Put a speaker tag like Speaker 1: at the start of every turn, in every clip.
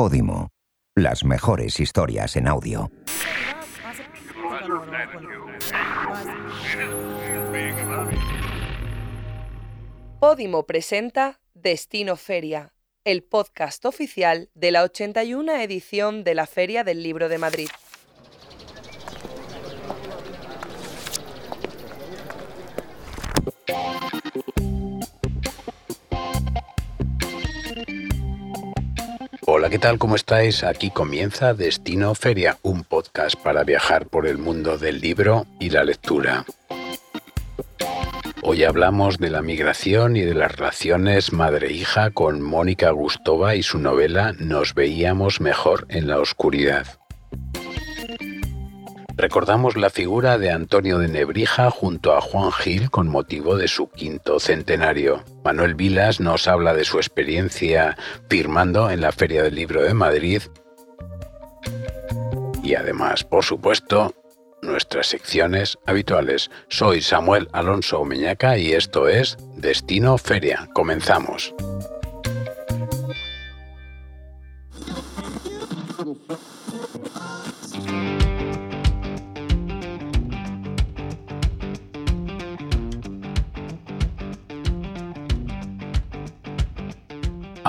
Speaker 1: Podimo. Las mejores historias en audio.
Speaker 2: Podimo presenta Destino Feria, el podcast oficial de la 81 edición de la Feria del Libro de Madrid.
Speaker 3: ¿Qué tal? ¿Cómo estáis? Aquí comienza Destino Feria, un podcast para viajar por el mundo del libro y la lectura. Hoy hablamos de la migración y de las relaciones madre-hija con Mónica Gustova y su novela Nos veíamos mejor en la oscuridad. Recordamos la figura de Antonio de Nebrija junto a Juan Gil con motivo de su quinto centenario. Manuel Vilas nos habla de su experiencia firmando en la Feria del Libro de Madrid. Y además, por supuesto, nuestras secciones habituales. Soy Samuel Alonso Meñaca y esto es Destino Feria. Comenzamos.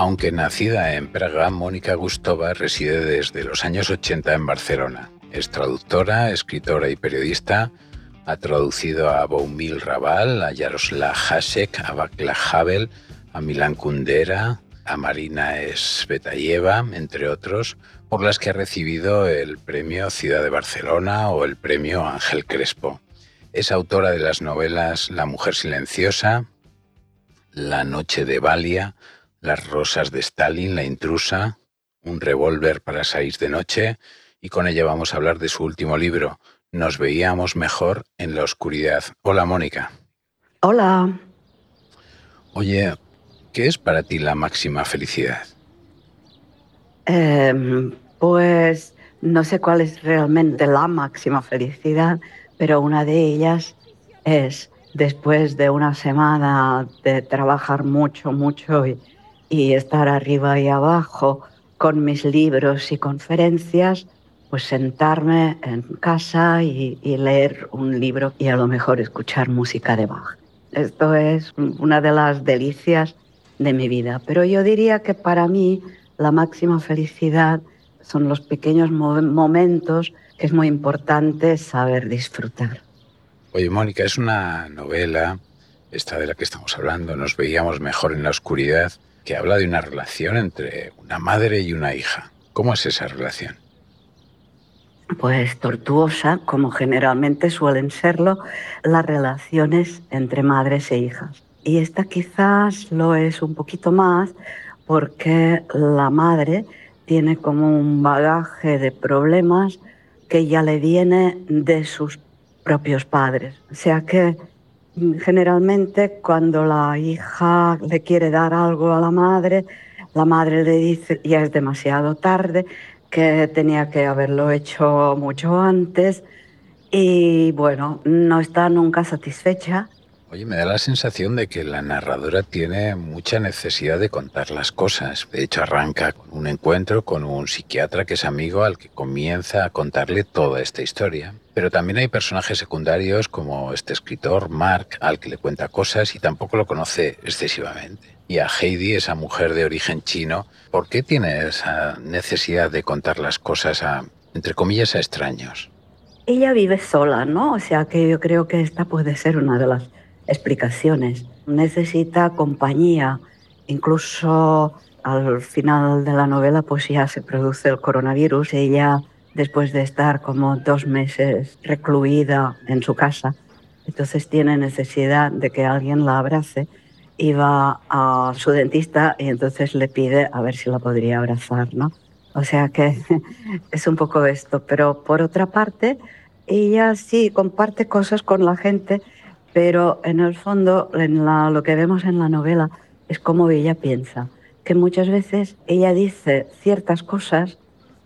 Speaker 3: Aunque nacida en Praga, Mónica Gustova reside desde los años 80 en Barcelona. Es traductora, escritora y periodista. Ha traducido a Boumil Raval, a Jaroslav Hasek, a Václav Havel, a Milan Kundera, a Marina Svetayeva, entre otros, por las que ha recibido el premio Ciudad de Barcelona o el premio Ángel Crespo. Es autora de las novelas La mujer silenciosa, La noche de Valia, las rosas de Stalin, La intrusa, Un revólver para seis de noche, y con ella vamos a hablar de su último libro, Nos veíamos mejor en la oscuridad. Hola, Mónica.
Speaker 4: Hola.
Speaker 3: Oye, ¿qué es para ti la máxima felicidad?
Speaker 4: Em, pues no sé cuál es realmente la máxima felicidad, pero una de ellas es después de una semana de trabajar mucho, mucho y, y estar arriba y abajo con mis libros y conferencias, pues sentarme en casa y, leer un libro y a lo mejor escuchar música de Bach. Esto es una de las delicias de mi vida. Pero yo diría que para mí la máxima felicidad son los pequeños momentos que es muy importante saber disfrutar.
Speaker 3: Oye, Mónica, es una novela, esta de la que estamos hablando, nos veíamos mejor en la oscuridad que habla de una relación entre una madre y una hija. ¿Cómo es esa relación?
Speaker 4: Pues tortuosa, como generalmente suelen serlo las relaciones entre madres e hijas. Y esta quizás lo es un poquito más porque la madre tiene como un bagaje de problemas que ya le viene de sus propios padres. O sea que Generalmente cuando la hija le quiere dar algo a la madre, la madre le dice ya es demasiado tarde, que tenía que haberlo hecho mucho antes y bueno, no está nunca satisfecha.
Speaker 3: Oye, me da la sensación de que la narradora tiene mucha necesidad de contar las cosas. De hecho, arranca con un encuentro con un psiquiatra que es amigo al que comienza a contarle toda esta historia. Pero también hay personajes secundarios como este escritor, Mark, al que le cuenta cosas y tampoco lo conoce excesivamente. Y a Heidi, esa mujer de origen chino, ¿por qué tiene esa necesidad de contar las cosas a, entre comillas, a extraños?
Speaker 4: Ella vive sola, ¿no? O sea que yo creo que esta puede ser una de las explicaciones. Necesita compañía. Incluso al final de la novela pues ya se produce el coronavirus. Ella después de estar como dos meses recluida en su casa. Entonces tiene necesidad de que alguien la abrace y va a su dentista y entonces le pide a ver si la podría abrazar, ¿no? O sea que es un poco esto. Pero por otra parte, ella sí comparte cosas con la gente, pero en el fondo en lo que vemos en la novela es cómo ella piensa. Que muchas veces ella dice ciertas cosas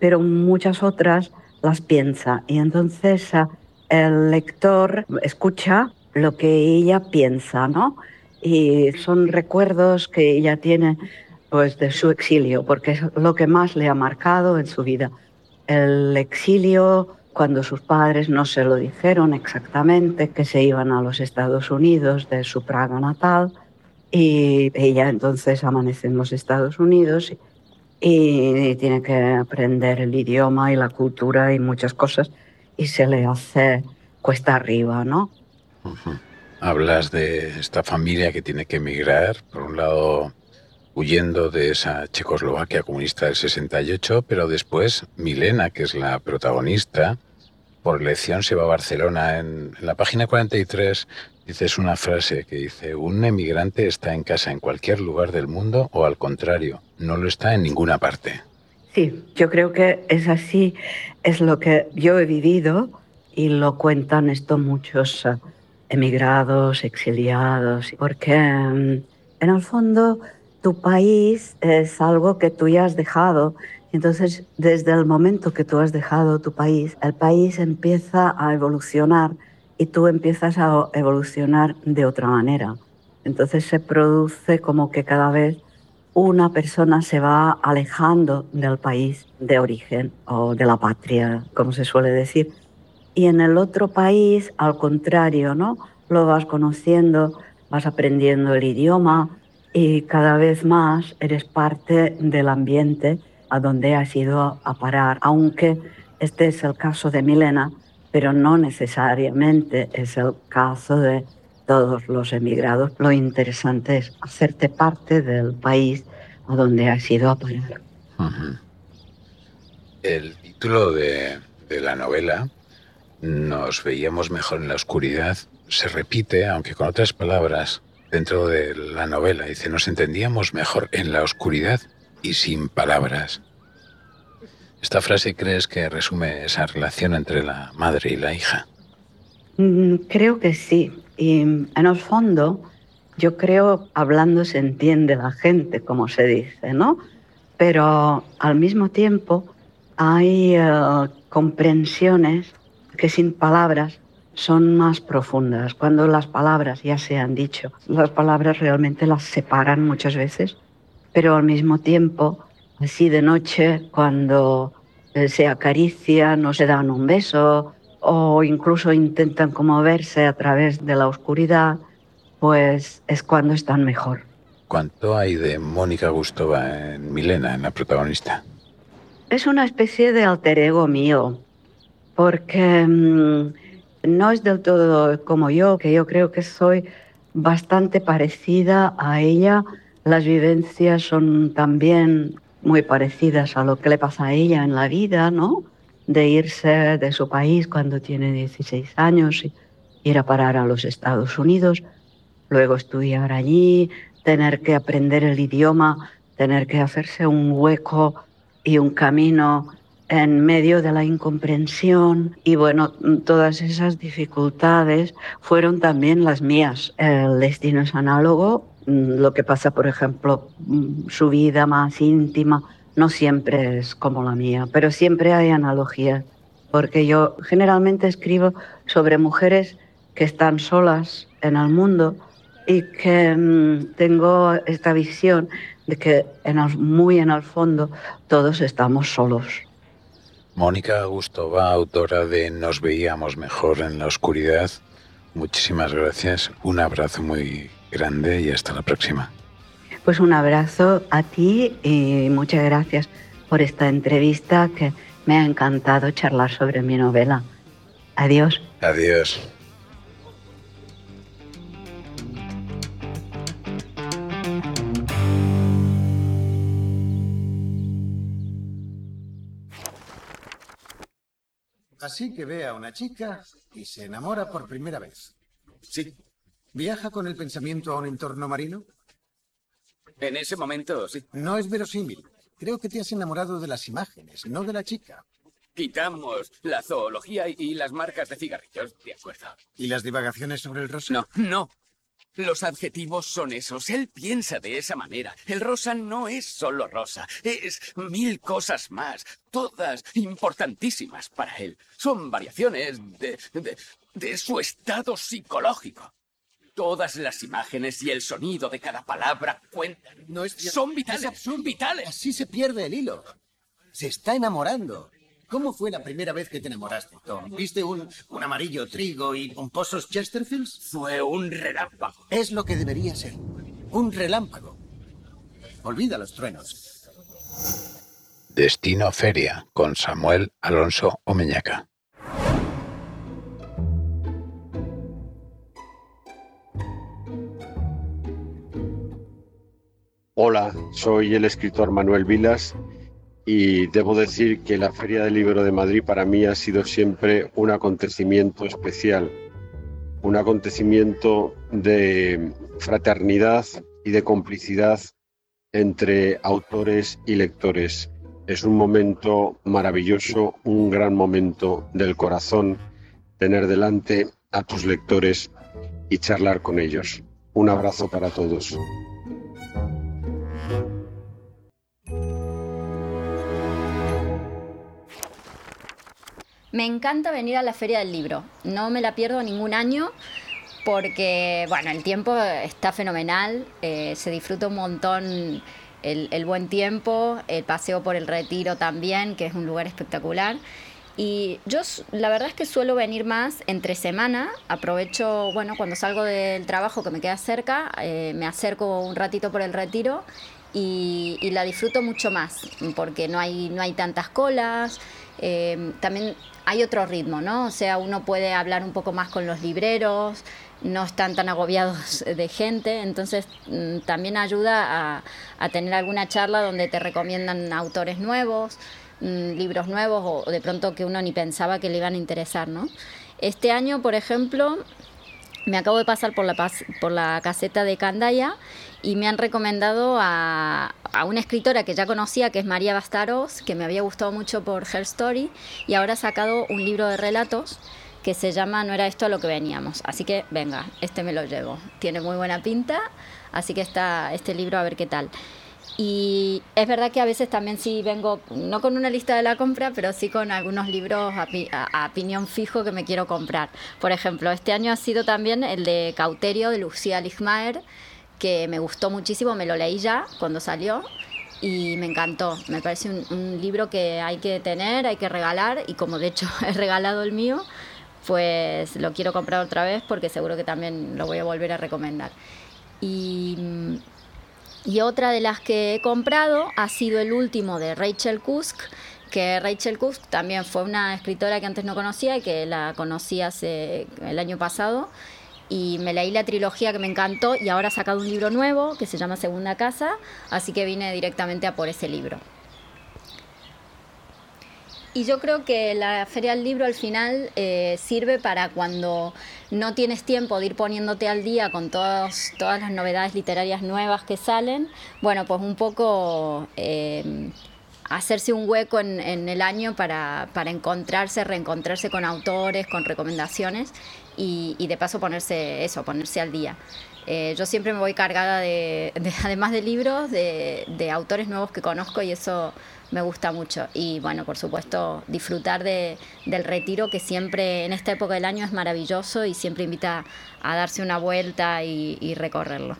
Speaker 4: pero muchas otras las piensa. Y entonces ah, el lector escucha lo que ella piensa, ¿no? Y son recuerdos que ella tiene pues de su exilio, porque es lo que más le ha marcado en su vida. El exilio cuando sus padres no se lo dijeron exactamente, que se iban a los Estados Unidos de su Praga natal, y ella entonces amanece en los Estados Unidos y, tiene que aprender el idioma y la cultura y muchas cosas, y se le hace cuesta arriba, ¿no?
Speaker 3: Hablas de esta familia que tiene que emigrar, por un lado huyendo de esa Checoslovaquia comunista del 68, pero después Milena, que es la protagonista, por elección se va a Barcelona. En, la página 43 dices una frase que dice, un emigrante está en casa en cualquier lugar del mundo o al contrario, no lo está en ninguna parte.
Speaker 4: Sí, yo creo que es así, es lo que yo he vivido y lo cuentan esto muchos eh, emigrados, exiliados, porque mm, en el fondo tu país es algo que tú ya has dejado. Entonces, desde el momento que tú has dejado tu país, el país empieza a evolucionar y tú empiezas a evolucionar de otra manera. Entonces se produce como que cada vez una persona se va alejando del país de origen o de la patria, como se suele decir. Y en el otro país, al contrario, ¿no? Lo vas conociendo, vas aprendiendo el idioma, y cada vez más eres parte del ambiente a donde has ido a parar, aunque este es el caso de Milena, pero no necesariamente es el caso de todos los emigrados. Lo interesante es hacerte parte del país a donde has ido a parar.
Speaker 3: El título de, de la novela, Nos veíamos mejor en la oscuridad, se repite, aunque con otras palabras, dentro de la novela. Dice, nos entendíamos mejor en la oscuridad y sin palabras. ¿Esta frase crees que resume esa relación entre la madre y la hija?
Speaker 4: Mm, creo que sí. Y en el fondo, yo creo, hablando se entiende la gente, como se dice, ¿no? Pero al mismo tiempo hay eh, comprensiones que sin palabras son más profundas. Cuando las palabras ya se han dicho, las palabras realmente las separan muchas veces, pero al mismo tiempo, así de noche, cuando eh, se acarician o se dan un beso o incluso intentan como verse a través de la oscuridad, pues es cuando están mejor.
Speaker 3: ¿Cuánto hay de Mónica Gustova en Milena, en la protagonista?
Speaker 4: Es una especie de alter ego mío, porque mm, no es del todo como yo, que yo creo que soy bastante parecida a ella. Las vivencias son también muy parecidas a lo que le pasa a ella en la vida, ¿no? De irse de su país cuando tiene 16 años ir a parar a los Estados Unidos, luego estudiar allí, tener que aprender el idioma, tener que hacerse un hueco y un camino en medio de la incomprensión y bueno, todas esas dificultades fueron también las mías. El destino es análogo, lo que pasa, por ejemplo, su vida más íntima no siempre es como la mía, pero siempre hay analogías, porque yo generalmente escribo sobre mujeres que están solas en el mundo y que mm, tengo esta visión de que en muy en el fondo todos estamos solos.
Speaker 3: Mónica Gustova, autora de Nos veíamos mejor en la oscuridad. Muchísimas gracias, un abrazo muy grande y hasta la próxima.
Speaker 4: Pues un abrazo a ti y muchas gracias por esta entrevista que me ha encantado charlar sobre mi novela. Adiós.
Speaker 3: Adiós.
Speaker 5: Así que ve a una chica y se enamora por primera vez. Sí. ¿Viaja con el pensamiento a un entorno marino?
Speaker 6: En ese momento, sí.
Speaker 5: No es verosímil. Creo que te has enamorado de las imágenes, no de la chica.
Speaker 6: Quitamos la zoología y las marcas de cigarrillos, de acuerdo.
Speaker 5: ¿Y las divagaciones sobre el rosa?
Speaker 6: No, no. Los adjetivos son esos. Él piensa de esa manera. El rosa no es solo rosa. Es mil cosas más. Todas importantísimas para él. Son variaciones de, de, su estado psicológico. Todas las imágenes y el sonido de cada palabra cuentan.
Speaker 5: No es.
Speaker 6: Son
Speaker 5: Es
Speaker 6: vitales, son vitales.
Speaker 5: Así se pierde el hilo. Se está enamorando. ¿Cómo fue la primera vez que te enamoraste, Tom? ¿Viste un, un amarillo trigo y pomposos Chesterfields?
Speaker 6: Fue un relámpago.
Speaker 5: Es lo que debería ser. Un relámpago. Olvida los truenos.
Speaker 3: Destino Feria con Samuel Alonso Omeñaca.
Speaker 7: Hola, soy el escritor Manuel Vilas y debo decir que la Feria del Libro de Madrid para mí ha sido siempre un acontecimiento especial, un acontecimiento de fraternidad y de complicidad entre autores y lectores. Es un momento maravilloso, un gran momento del corazón tener delante a tus lectores y charlar con ellos. Un abrazo para todos.
Speaker 8: Me encanta venir a la Feria del Libro. No me la pierdo ningún año porque, bueno, el tiempo está fenomenal, eh, se disfruta un montón el, buen tiempo, el paseo por el retiro también, que es un lugar espectacular. Y yo la verdad es que suelo venir más entre semana, aprovecho, bueno, cuando salgo del trabajo que me queda cerca, eh, me acerco un ratito por el retiro y, y la disfruto mucho más, porque no hay, no hay tantas colas, eh, también hay otro ritmo, ¿no? O sea, uno puede hablar un poco más con los libreros, no están tan agobiados de gente, entonces mm, también ayuda a, a tener alguna charla donde te recomiendan autores nuevos, mm, libros nuevos o, o de pronto que uno ni pensaba que le iban a interesar, ¿no? Este año, por ejemplo, me acabo de pasar por la, por la caseta de Candaya y me han recomendado a, a una escritora que ya conocía, que es María Bastaros, que me había gustado mucho por Her Story, y ahora ha sacado un libro de relatos que se llama No era esto a lo que veníamos. Así que venga, este me lo llevo. Tiene muy buena pinta, así que está este libro a ver qué tal. Y es verdad que a veces también sí vengo, no con una lista de la compra, pero sí con algunos libros a, a- a fijo que me quiero comprar. Por ejemplo, este año ha sido también el de Cauterio de Lucía Ligmaer, que me gustó muchísimo, me lo leí ya cuando salió y me encantó. Me parece un, un libro que hay que tener, hay que regalar y como de hecho he regalado el mío, pues lo quiero comprar otra vez porque seguro que también lo voy a volver a recomendar. Y mm, y otra de las que he comprado ha sido el último de Rachel Kusk, que Rachel Kusk también fue una escritora que antes no conocía y que la conocí hace el año pasado. Y me leí la trilogía que me encantó y ahora ha sacado un libro nuevo que se llama Segunda Casa, así que vine directamente a por ese libro. Y yo creo que la Feria del Libro al final eh, sirve para cuando no tienes tiempo de ir poniéndote al día con todas, todas las novedades literarias nuevas que salen. Bueno, pues un poco eh, hacerse un hueco en, el año para, para encontrarse, reencontrarse con autores, con recomendaciones y de paso ponerse eso, ponerse al día. Eh, yo siempre me voy cargada de, de- además de libros, de, de autores nuevos que conozco y eso me gusta mucho. Y bueno, por supuesto, disfrutar de, del retiro que siempre en esta época del año es maravilloso y siempre invita a darse una vuelta y, y recorrerlo.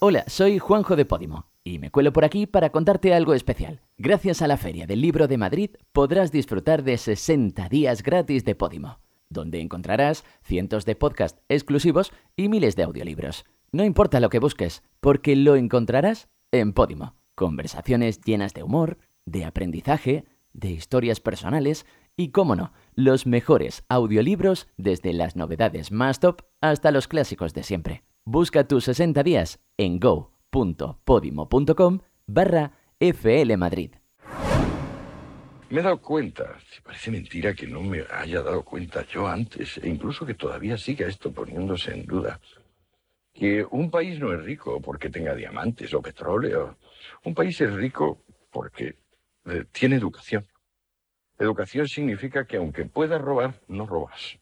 Speaker 9: Hola, soy Juanjo de Podimo y me cuelo por aquí para contarte algo especial. Gracias a la Feria del Libro de Madrid podrás disfrutar de 60 días gratis de Podimo, donde encontrarás cientos de podcasts exclusivos y miles de audiolibros. No importa lo que busques, porque lo encontrarás en Podimo. Conversaciones llenas de humor, de aprendizaje, de historias personales y, cómo no, los mejores audiolibros desde las novedades más top hasta los clásicos de siempre. Busca tus 60 días en go.podimo.com barra FL Madrid.
Speaker 10: Me he dado cuenta, si parece mentira que no me haya dado cuenta yo antes, e incluso que todavía siga esto poniéndose en duda, que un país no es rico porque tenga diamantes o petróleo. Un país es rico porque eh, tiene educación. Educación significa que aunque puedas robar, no robas.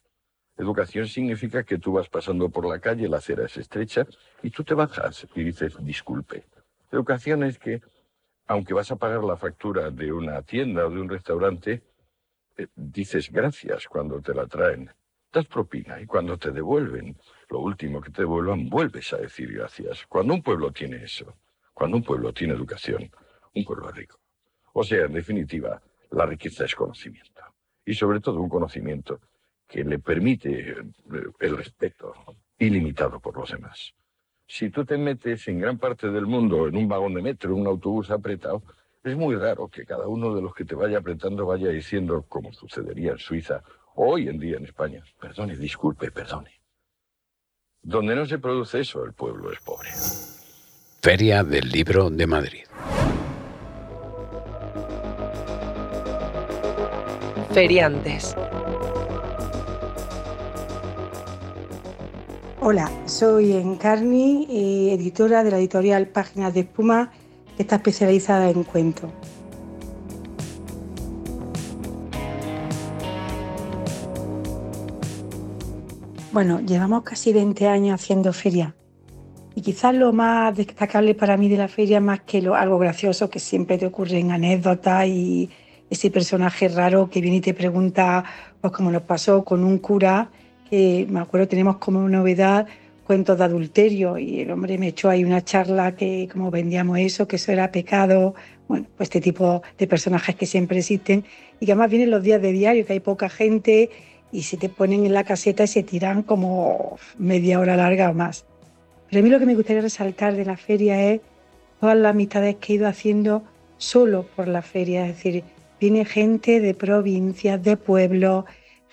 Speaker 10: Educación significa que tú vas pasando por la calle, la acera es estrecha, y tú te bajas y dices disculpe. Educación es que, aunque vas a pagar la factura de una tienda o de un restaurante, eh, dices gracias cuando te la traen. Das propina y cuando te devuelven, lo último que te devuelvan, vuelves a decir gracias. Cuando un pueblo tiene eso, cuando un pueblo tiene educación, un pueblo es rico. O sea, en definitiva, la riqueza es conocimiento. Y sobre todo un conocimiento que le permite eh, el respeto ilimitado por los demás. Si tú te metes en gran parte del mundo en un vagón de metro, en un autobús apretado, es muy raro que cada uno de los que te vaya apretando vaya diciendo, como sucedería en Suiza o hoy en día en España, perdone, disculpe, perdone. Donde no se produce eso, el pueblo es pobre.
Speaker 3: Feria del Libro de Madrid.
Speaker 2: Feriantes.
Speaker 11: Hola, soy Encarni, eh, editora de la editorial Páginas de Espuma, que está especializada en cuentos. Bueno, llevamos casi 20 años haciendo feria y quizás lo más destacable para mí de la feria, más que lo, algo gracioso que siempre te ocurren anécdotas y ese personaje raro que viene y te pregunta, pues como nos pasó con un cura, que me acuerdo tenemos como novedad cuentos de adulterio y el hombre me echó ahí una charla que como vendíamos eso, que eso era pecado, bueno, pues este tipo de personajes que siempre existen y que además vienen los días de diario, que hay poca gente y se te ponen en la caseta y se tiran como media hora larga o más. Pero a mí lo que me gustaría resaltar de la feria es todas las amistades que he ido haciendo solo por la feria, es decir, viene gente de provincias, de pueblos,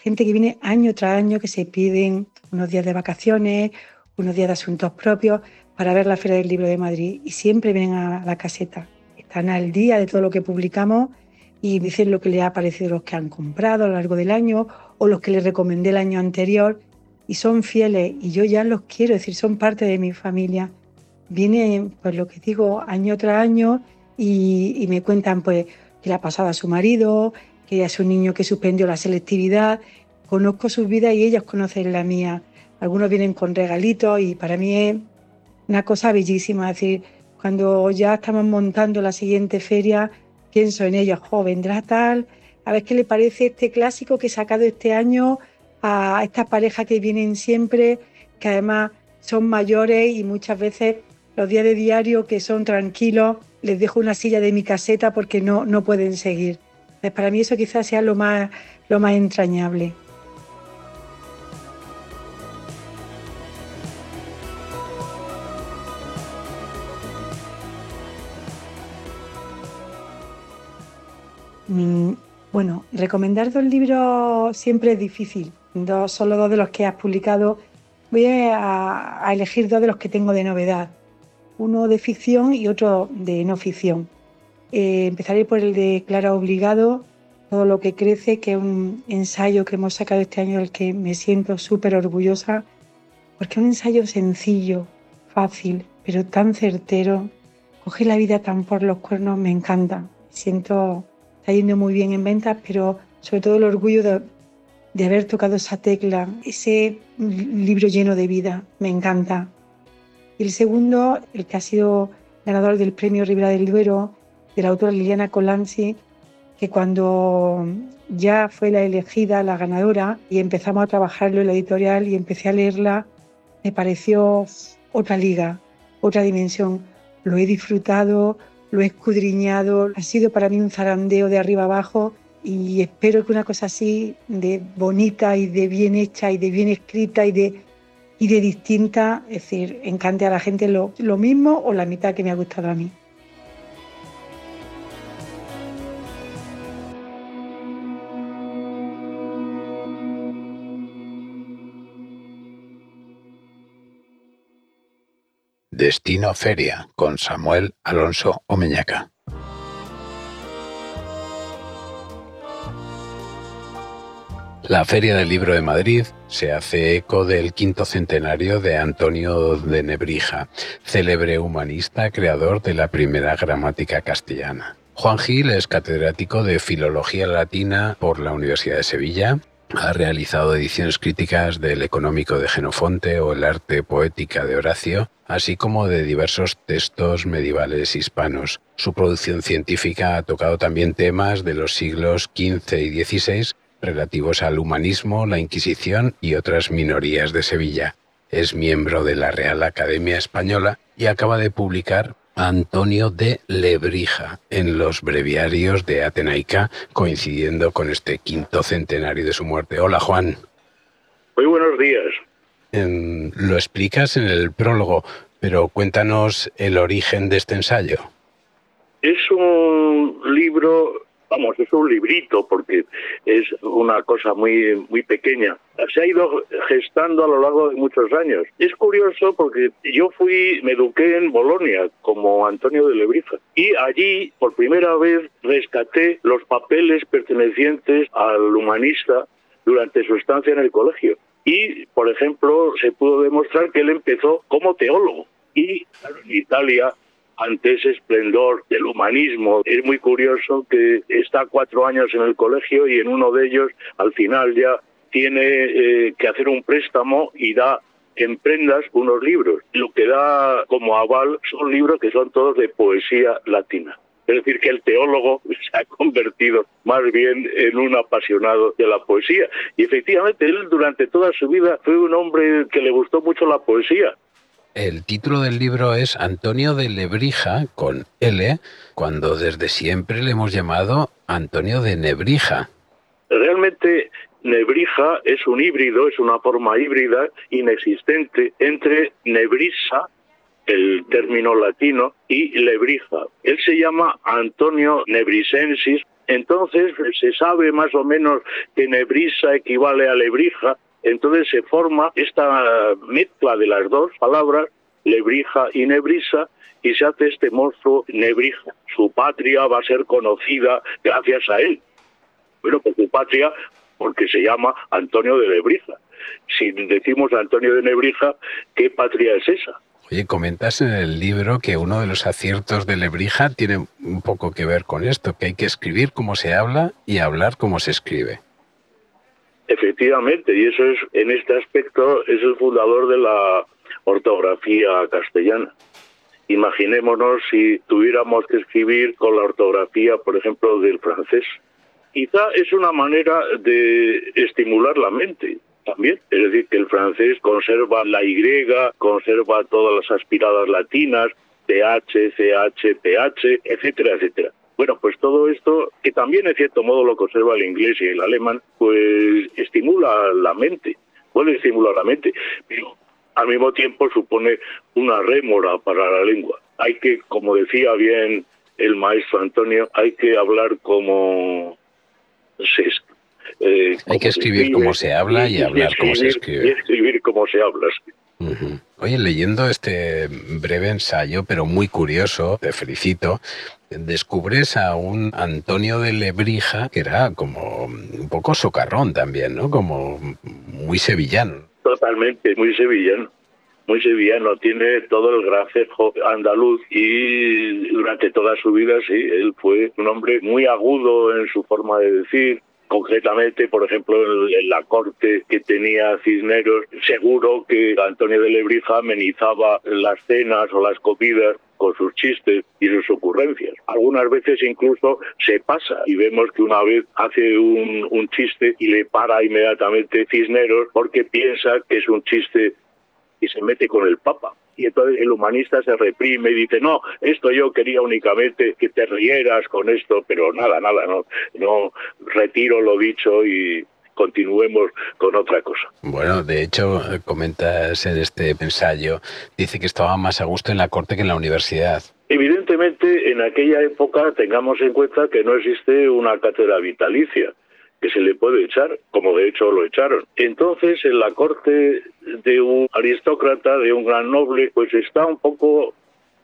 Speaker 11: gente que viene año tras año que se piden unos días de vacaciones, unos días de asuntos propios para ver la Feria del Libro de Madrid y siempre vienen a la caseta. Están al día de todo lo que publicamos y dicen lo que les ha parecido los que han comprado a lo largo del año o los que les recomendé el año anterior y son fieles y yo ya los quiero, es decir, son parte de mi familia. Vienen, pues lo que digo, año tras año y, y me cuentan pues que le ha pasado a su marido, que es un niño que suspendió la selectividad. Conozco sus vidas y ellos conocen la mía. Algunos vienen con regalitos y para mí es una cosa bellísima. Es decir, cuando ya estamos montando la siguiente feria, pienso en ellos, jo, vendrá tal, a ver qué le parece este clásico que he sacado este año a estas parejas que vienen siempre, que además son mayores y muchas veces los días de diario que son tranquilos, les dejo una silla de mi caseta porque no, no pueden seguir. Para mí eso quizás sea lo más, lo más entrañable. Bueno, recomendar dos libros siempre es difícil. Dos, solo dos de los que has publicado. Voy a, elegir dos de los que tengo de novedad. Uno de ficción y otro de no ficción. Eh, empezaré por el de Clara Obligado, Todo lo que crece, que es un ensayo que hemos sacado este año del que me siento súper orgullosa, porque es un ensayo sencillo, fácil, pero tan certero. Coge la vida tan por los cuernos, me encanta. Siento, está yendo muy bien en ventas, pero sobre todo el orgullo de, de haber tocado esa tecla, ese libro lleno de vida, me encanta. Y el segundo, el que ha sido ganador del premio Ribera del Duero, de la autora Liliana Colanzi, que cuando ya fue la elegida, la ganadora, y empezamos a trabajarlo en la editorial y empecé a leerla, me pareció otra liga, otra dimensión. Lo he disfrutado, lo he escudriñado, ha sido para mí un zarandeo de arriba abajo y espero que una cosa así de bonita y de bien hecha y de bien escrita y de, y de distinta, es decir, encante a la gente lo, lo mismo o la mitad que me ha gustado a mí.
Speaker 3: Destino Feria con Samuel Alonso Omeñaca. La Feria del Libro de Madrid se hace eco del quinto centenario de Antonio de Nebrija, célebre humanista creador de la primera gramática castellana. Juan Gil es catedrático de Filología Latina por la Universidad de Sevilla, ha realizado ediciones críticas del Económico de Genofonte o el Arte Poética de Horacio, así como de diversos textos medievales hispanos. Su producción científica ha tocado también temas de los siglos XV y XVI relativos al humanismo, la Inquisición y otras minorías de Sevilla. es miembro de la Real Academia Española y acaba de publicar Antonio de Lebrija en los breviarios de Atenaica, coincidiendo con este quinto centenario de su muerte. Hola Juan.
Speaker 12: Muy buenos días.
Speaker 3: lo explicas en el prólogo, pero cuéntanos el origen de este ensayo.
Speaker 12: Es un libro vamos, es un librito porque es una cosa muy, muy pequeña. Se ha ido gestando a lo largo de muchos años. Es curioso porque yo fui, me eduqué en Bolonia como Antonio de Lebriza y allí por primera vez rescaté los papeles pertenecientes al humanista durante su estancia en el colegio. Y, por ejemplo, se pudo demostrar que él empezó como teólogo. Y en Italia ante ese esplendor del humanismo. Es muy curioso que está cuatro años en el colegio y en uno de ellos al final ya tiene eh, que hacer un préstamo y da en prendas unos libros. Lo que da como aval son libros que son todos de poesía latina. Es decir, que el teólogo se ha convertido más bien en un apasionado de la poesía. Y efectivamente, él durante toda su vida fue un hombre que le gustó mucho la poesía.
Speaker 3: El título del libro es Antonio de Lebrija, con L, cuando desde siempre le hemos llamado Antonio de Nebrija.
Speaker 12: Realmente Nebrija es un híbrido, es una forma híbrida inexistente entre Nebrisa, el término latino, y Lebrija. Él se llama Antonio Nebrisensis, entonces se sabe más o menos que Nebrisa equivale a Lebrija, entonces se forma esta mezcla de las dos palabras, lebrija y nebrisa, y se hace este monstruo nebrija. Su patria va a ser conocida gracias a él. Bueno, por su patria, porque se llama Antonio de Lebrija. Si decimos Antonio de Nebrija, ¿qué patria es esa?
Speaker 3: Oye, comentas en el libro que uno de los aciertos de Lebrija tiene un poco que ver con esto, que hay que escribir como se habla y hablar como se escribe.
Speaker 12: Efectivamente, y eso es, en este aspecto, es el fundador de la ortografía castellana. Imaginémonos si tuviéramos que escribir con la ortografía, por ejemplo, del francés. Quizá es una manera de estimular la mente también. Es decir, que el francés conserva la Y, conserva todas las aspiradas latinas, TH, CH, PH, etcétera, etcétera. Bueno, pues todo esto, que también en cierto modo lo conserva el inglés y el alemán, pues estimula la mente, puede estimular la mente, pero al mismo tiempo supone una rémora para la lengua. Hay que, como decía bien el maestro Antonio, hay que hablar como se
Speaker 3: eh, hay que escribir como se habla y, hablar como se escribe.
Speaker 12: Y escribir como se habla.
Speaker 3: Oye, leyendo este breve ensayo, pero muy curioso, te felicito, descubres a un Antonio de Lebrija que era como un poco socarrón también, ¿no? Como muy sevillano.
Speaker 12: Totalmente, muy sevillano. Muy sevillano, tiene todo el gracejo andaluz y durante toda su vida, sí, él fue un hombre muy agudo en su forma de decir, concretamente, por ejemplo, en, la corte que tenía Cisneros, seguro que Antonio de Lebrija amenizaba las cenas o las comidas con sus chistes y sus ocurrencias. Algunas veces incluso se pasa y vemos que una vez hace un, un chiste y le para inmediatamente Cisneros porque piensa que es un chiste y se mete con el Papa y entonces el humanista se reprime y dice, no, esto yo quería únicamente que te rieras con esto, pero nada, nada, no, no retiro lo dicho y continuemos con otra cosa.
Speaker 3: Bueno, de hecho, comentas en este ensayo, dice que estaba más a gusto en la corte que en la universidad.
Speaker 12: Evidentemente, en aquella época tengamos en cuenta que no existe una cátedra vitalicia que se le puede echar, como de hecho lo echaron. Entonces, en la corte de un aristócrata, de un gran noble, pues está un poco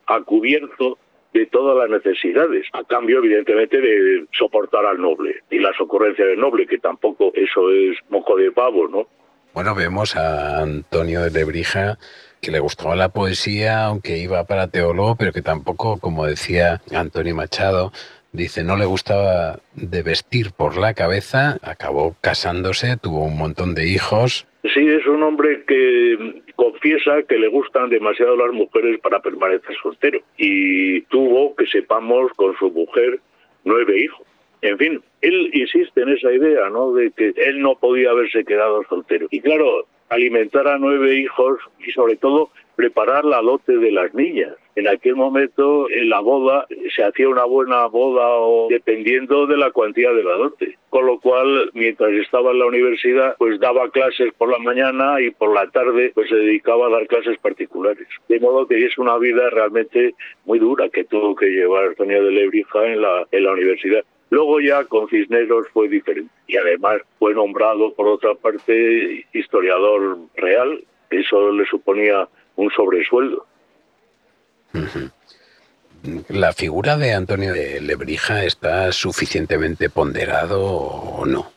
Speaker 12: a cubierto de todas las necesidades, a cambio evidentemente de soportar al noble y las ocurrencias del noble, que tampoco eso es moco de pavo, ¿no?
Speaker 3: Bueno, vemos a Antonio de Lebrija que le gustaba la poesía, aunque iba para teólogo, pero que tampoco, como decía Antonio Machado, Dice, no le gustaba de vestir por la cabeza, acabó casándose, tuvo un montón de hijos.
Speaker 12: Sí, es un hombre que confiesa que le gustan demasiado las mujeres para permanecer soltero y tuvo, que sepamos, con su mujer nueve hijos. En fin, él insiste en esa idea, ¿no? De que él no podía haberse quedado soltero. Y claro, alimentar a nueve hijos y sobre todo preparar la dote de las niñas. En aquel momento, en la boda, se hacía una buena boda o dependiendo de la cuantía de la dote. Con lo cual, mientras estaba en la universidad, pues daba clases por la mañana y por la tarde pues se dedicaba a dar clases particulares. De modo que es una vida realmente muy dura que tuvo que llevar Antonio de Lebrija en la, en la universidad. Luego ya con Cisneros fue diferente y además fue nombrado por otra parte historiador real. Eso le suponía un sobresueldo.
Speaker 3: ¿La figura de Antonio de Lebrija está suficientemente ponderado o no?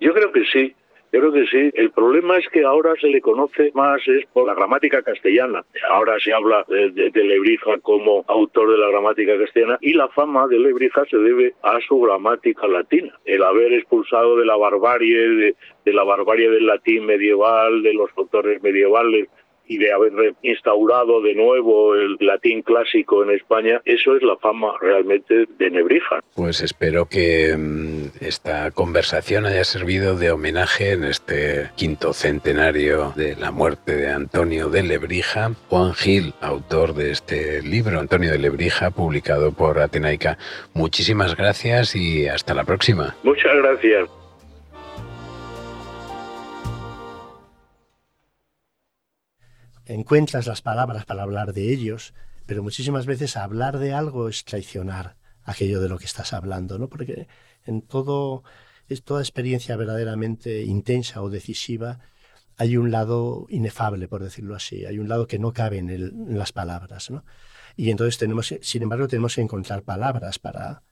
Speaker 12: Yo creo que sí. Creo que sí. El problema es que ahora se le conoce más es por la gramática castellana. Ahora se habla de, de, Lebrija como autor de la gramática castellana y la fama de Lebrija se debe a su gramática latina. El haber expulsado de la barbarie, de la barbarie del latín medieval, de los autores medievales, y de haber instaurado de nuevo el latín clásico en España, eso es la fama realmente de Nebrija.
Speaker 3: Pues espero que mm, esta conversación haya servido de homenaje en este quinto centenario de la muerte de Antonio de Lebrija. Juan Gil, autor de este libro, Antonio de Lebrija, publicado por Atenaica. Muchísimas gracias y hasta la próxima.
Speaker 12: Muchas gracias.
Speaker 13: Encuentras las palabras para hablar de ellos, pero muchísimas veces hablar de algo es traicionar aquello de lo que estás hablando, ¿no? Porque en todo, es toda experiencia verdaderamente intensa o decisiva, hay un lado inefable, por decirlo así, hay un lado que no cabe en, las palabras, ¿no? Y entonces tenemos, sin embargo, tenemos que encontrar palabras para,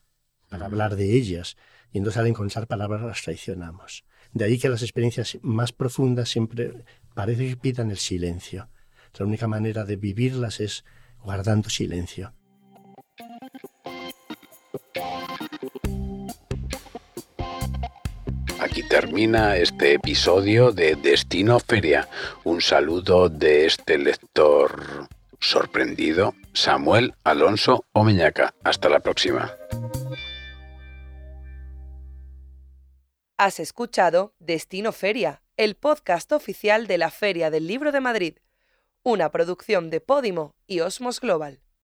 Speaker 13: para hablar de ellas. Y entonces al encontrar palabras las traicionamos. De ahí que las experiencias más profundas siempre parece que pidan el silencio. La única manera de vivirlas es guardando silencio.
Speaker 3: Aquí termina este episodio de Destino Feria. Un saludo de este lector sorprendido, Samuel Alonso Omeñaca. Hasta la próxima.
Speaker 2: Has escuchado Destino Feria, el podcast oficial de la Feria del Libro de Madrid una producción de Podimo y Osmos Global.